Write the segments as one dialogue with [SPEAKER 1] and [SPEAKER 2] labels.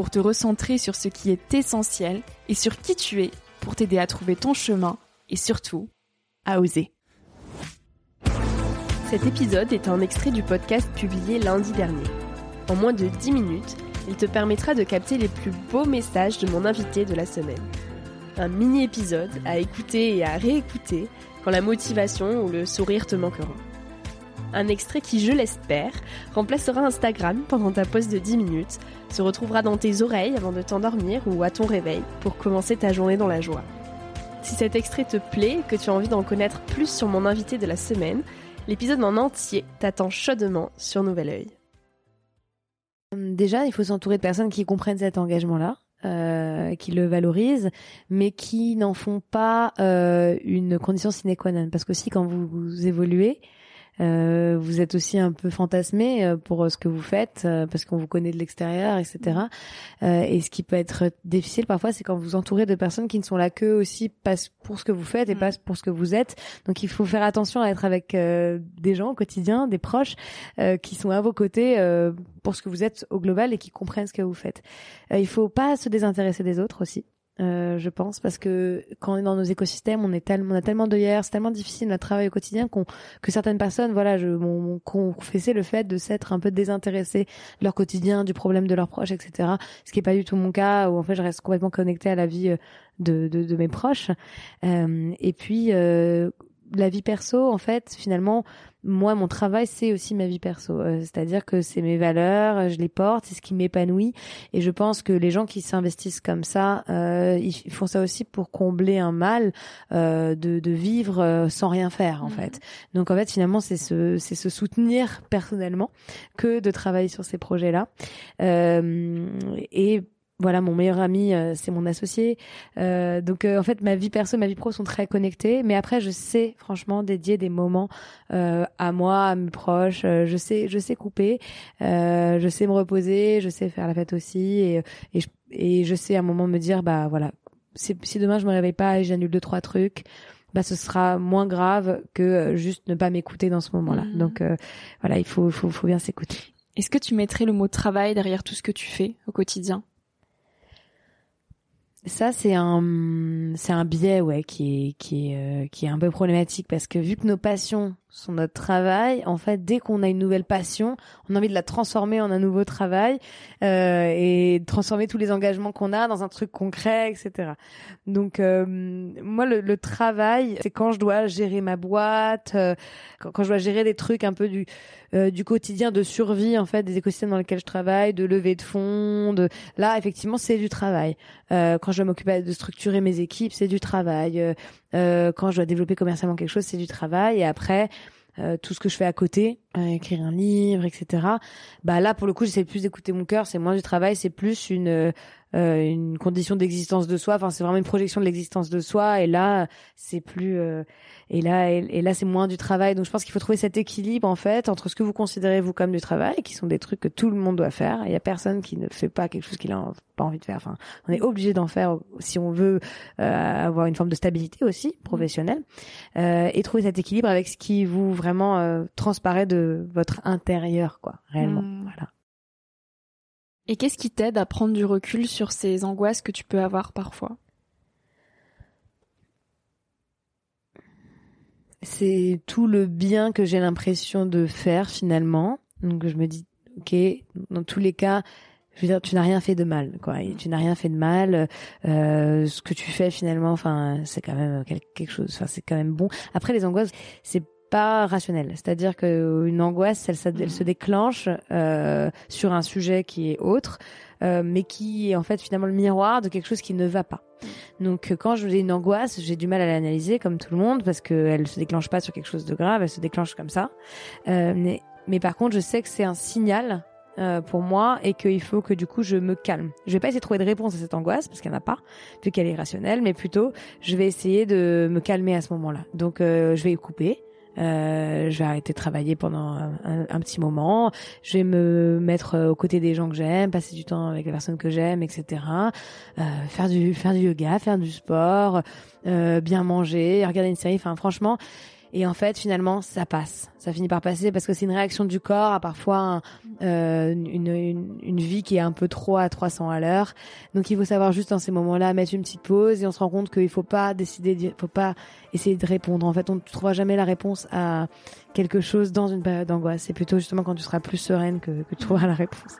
[SPEAKER 1] pour te recentrer sur ce qui est essentiel et sur qui tu es pour t'aider à trouver ton chemin et surtout à oser. Cet épisode est un extrait du podcast publié lundi dernier. En moins de 10 minutes, il te permettra de capter les plus beaux messages de mon invité de la semaine. Un mini-épisode à écouter et à réécouter quand la motivation ou le sourire te manqueront. Un extrait qui, je l'espère, remplacera Instagram pendant ta pause de 10 minutes, se retrouvera dans tes oreilles avant de t'endormir ou à ton réveil pour commencer ta journée dans la joie. Si cet extrait te plaît et que tu as envie d'en connaître plus sur mon invité de la semaine, l'épisode en entier t'attend chaudement sur Nouvel Oeil.
[SPEAKER 2] Déjà, il faut s'entourer de personnes qui comprennent cet engagement-là. Euh, qui le valorisent, mais qui n'en font pas euh, une condition sine qua non. Parce que si quand vous évoluez, euh, vous êtes aussi un peu fantasmé euh, pour euh, ce que vous faites parce qu'on vous connaît de l'extérieur, etc. et ce qui peut être difficile parfois, c'est quand vous entourez de personnes qui ne sont là que aussi pas pour ce que vous faites et pas pour ce que vous êtes. Donc il faut faire attention à être avec des gens au quotidien, des proches qui sont à vos côtés pour ce que vous êtes au global et qui comprennent ce que vous faites. il faut pas se désintéresser des autres aussi. Euh, je pense, parce que quand on est dans nos écosystèmes, on est tellement, on a tellement d'œillères, c'est tellement difficile notre travail au quotidien qu'on, que certaines personnes, voilà, je, m'ont confessé le fait de s'être un peu désintéressé de leur quotidien, du problème de leurs proches, etc. Ce qui est pas du tout mon cas, où en fait je reste complètement connectée à la vie euh, de, de, de mes proches. Euh, et puis euh, la vie perso, en fait, finalement, moi, mon travail, c'est aussi ma vie perso. Euh, c'est-à-dire que c'est mes valeurs, je les porte, c'est ce qui m'épanouit. Et je pense que les gens qui s'investissent comme ça, euh, ils font ça aussi pour combler un mal euh, de, de, vivre euh, sans rien faire, en mhm. fait. Donc, en fait, finalement, c'est se, c'est se soutenir personnellement que de travailler sur ces projets-là. Euh, et voilà, mon meilleur ami, euh, c'est mon associé. Euh, donc, euh, en fait, ma vie perso, ma vie pro sont très connectées. Mais après, je sais, franchement, dédier des moments à moi, à mes proches. je sais, je sais couper. je sais me reposer. Je sais faire la fête aussi. Et, et, je, et je sais à un moment me dire, bah voilà, si, si demain je me réveille pas et j'annule deux trois trucs, bah ce sera moins grave que juste ne pas m'écouter dans ce moment-là. Mmh. Donc voilà, il faut, faut, faut bien s'écouter.
[SPEAKER 1] Est-ce que tu mettrais le mot travail derrière tout ce que tu fais au quotidien?
[SPEAKER 2] Ça c'est un c'est un biais ouais qui est qui est euh, qui est un peu problématique parce que vu que nos passions sur notre travail, en fait, dès qu'on a une nouvelle passion, on a envie de la transformer en un nouveau travail euh, et transformer tous les engagements qu'on a dans un truc concret, etc. Donc, euh, moi, le, le travail, c'est quand je dois gérer ma boîte, euh, quand, quand, je dois gérer des trucs un peu du euh, du quotidien de survie, en fait, des écosystèmes dans lesquels je travaille, de levée de fonds. De... Là, effectivement, c'est du travail. Euh, quand je dois m'occuper de structurer mes équipes, c'est du travail. quand je dois développer commercialement quelque chose, c'est du travail. Et après, euh, tout ce que je fais à côté, euh, écrire un livre, etc. Bah là, pour le coup, j'essaie plus d'écouter mon cœur. C'est moins du travail, c'est plus une euh, une condition d'existence de soi. Enfin, c'est vraiment une projection de l'existence de soi. Et là, c'est plus et là et, là c'est moins du travail. Donc je pense qu'il faut trouver cet équilibre en fait entre ce que vous considérez vous comme du travail, qui sont des trucs que tout le monde doit faire. Il y a personne qui ne fait pas quelque chose qu'il a pas envie de faire. Enfin, on est obligé d'en faire si on veut avoir une forme de stabilité aussi professionnelle et trouver cet équilibre avec ce qui vous vraiment euh, transparaît de votre intérieur, quoi, réellement. Hmm. Voilà.
[SPEAKER 1] Et qu'est-ce qui t'aide à prendre du recul sur ces angoisses que tu peux avoir parfois?
[SPEAKER 2] C'est tout le bien que j'ai l'impression de faire finalement. Donc je me dis, ok, dans tous les cas, je veux dire, tu n'as rien fait de mal, quoi. tu n'as rien fait de mal. Euh, ce que tu fais finalement, enfin, c'est quand même quelque chose. Enfin, c'est quand même bon. Après, les angoisses, c'est pas rationnel. C'est-à-dire que une angoisse, elle, se déclenche euh, sur un sujet qui est autre, euh, mais qui est en fait finalement le miroir de quelque chose qui ne va pas. Donc quand j'ai une angoisse, j'ai du mal à l'analyser comme tout le monde parce qu'elle se déclenche pas sur quelque chose de grave, elle se déclenche comme ça. Euh, mais, par contre, je sais que c'est un signal euh, pour moi et qu'il faut que du coup je me calme. Je vais pas essayer de trouver de réponse à cette angoisse parce qu'il n'y en a pas, vu qu'elle est rationnelle, mais plutôt je vais essayer de me calmer à ce moment-là. Donc euh, je vais couper, euh, je vais arrêter de travailler pendant un, petit moment. Je vais me mettre aux côtés des gens que j'aime, passer du temps avec les personnes que j'aime, etc. Euh, faire du faire du yoga, faire du sport, euh, bien manger, regarder une série. Enfin, franchement, et en fait, finalement, ça passe. Ça finit par passer parce que c'est une réaction du corps à parfois euh, une, une, une, vie qui est un peu trop à 300 à l'heure. Donc, il faut savoir juste dans ces moments-là mettre une petite pause et on se rend compte qu'il faut pas décider, il faut pas essayer de répondre. En fait, on ne trouvera jamais la réponse à quelque chose dans une période d'angoisse. C'est plutôt justement quand tu seras plus sereine que, que tu trouveras la réponse.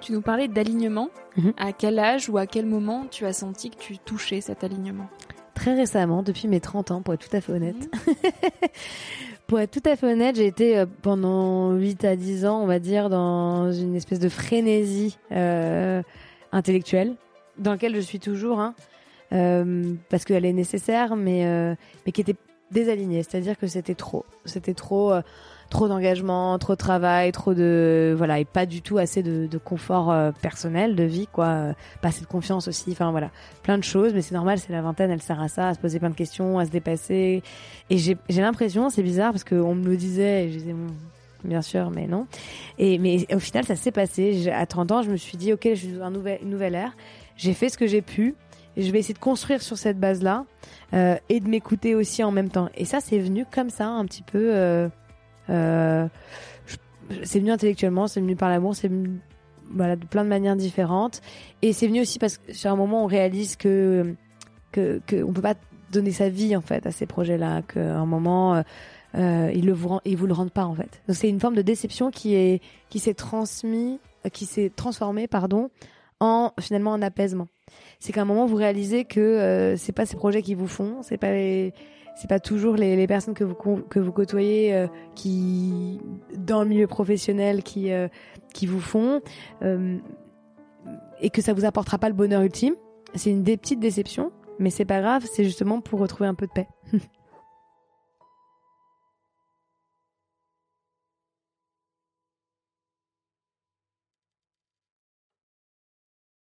[SPEAKER 1] Tu nous parlais d'alignement. Mhm. À quel âge ou à quel moment tu as senti que tu touchais cet alignement?
[SPEAKER 2] Très récemment, depuis mes 30 ans, pour être tout à fait honnête. Mhm. pour être tout à fait honnête, j'ai été euh, pendant 8 à 10 ans, on va dire, dans une espèce de frénésie euh, intellectuelle, dans laquelle je suis toujours, hein, euh, parce qu'elle est nécessaire, mais, mais qui était désalignée. C'est-à-dire que c'était trop. C'était trop trop d'engagement, trop de travail, trop de voilà et pas du tout assez de, confort euh, personnel, de vie quoi, euh, pas assez de confiance aussi. Enfin voilà, plein de choses. Mais c'est normal, c'est la vingtaine, elle sert à ça, à se poser plein de questions, à se dépasser. Et j'ai l'impression, c'est bizarre parce qu'on me le disait, et je disais bien sûr, mais non. Et mais au final, ça s'est passé. À 30 ans, je me suis dit ok, je suis dans un nouvel, une nouvelle ère. J'ai fait ce que j'ai pu. Et je vais essayer de construire sur cette base-là euh, et de m'écouter aussi en même temps. Et ça, c'est venu comme ça, un petit peu. Euh, c'est venu intellectuellement, c'est venu par l'amour, c'est venu voilà, de plein de manières différentes. Et c'est venu aussi parce que sur un moment on réalise que que, que on peut pas donner sa vie en fait à ces projets-là, qu'à un moment euh, euh, ils le vous ils vous le rendent pas en fait. Donc c'est une forme de déception qui est qui s'est transmis, qui s'est transformée pardon en finalement un apaisement. C'est qu'à un moment vous réalisez que euh, c'est pas ces projets qui vous font, c'est pas les c'est pas toujours les, personnes que vous que vous côtoyez euh, qui dans le milieu professionnel qui euh, qui vous font euh, et que ça vous apportera pas le bonheur ultime. C'est une des petites déceptions, mais c'est pas grave, c'est justement pour retrouver un peu de paix.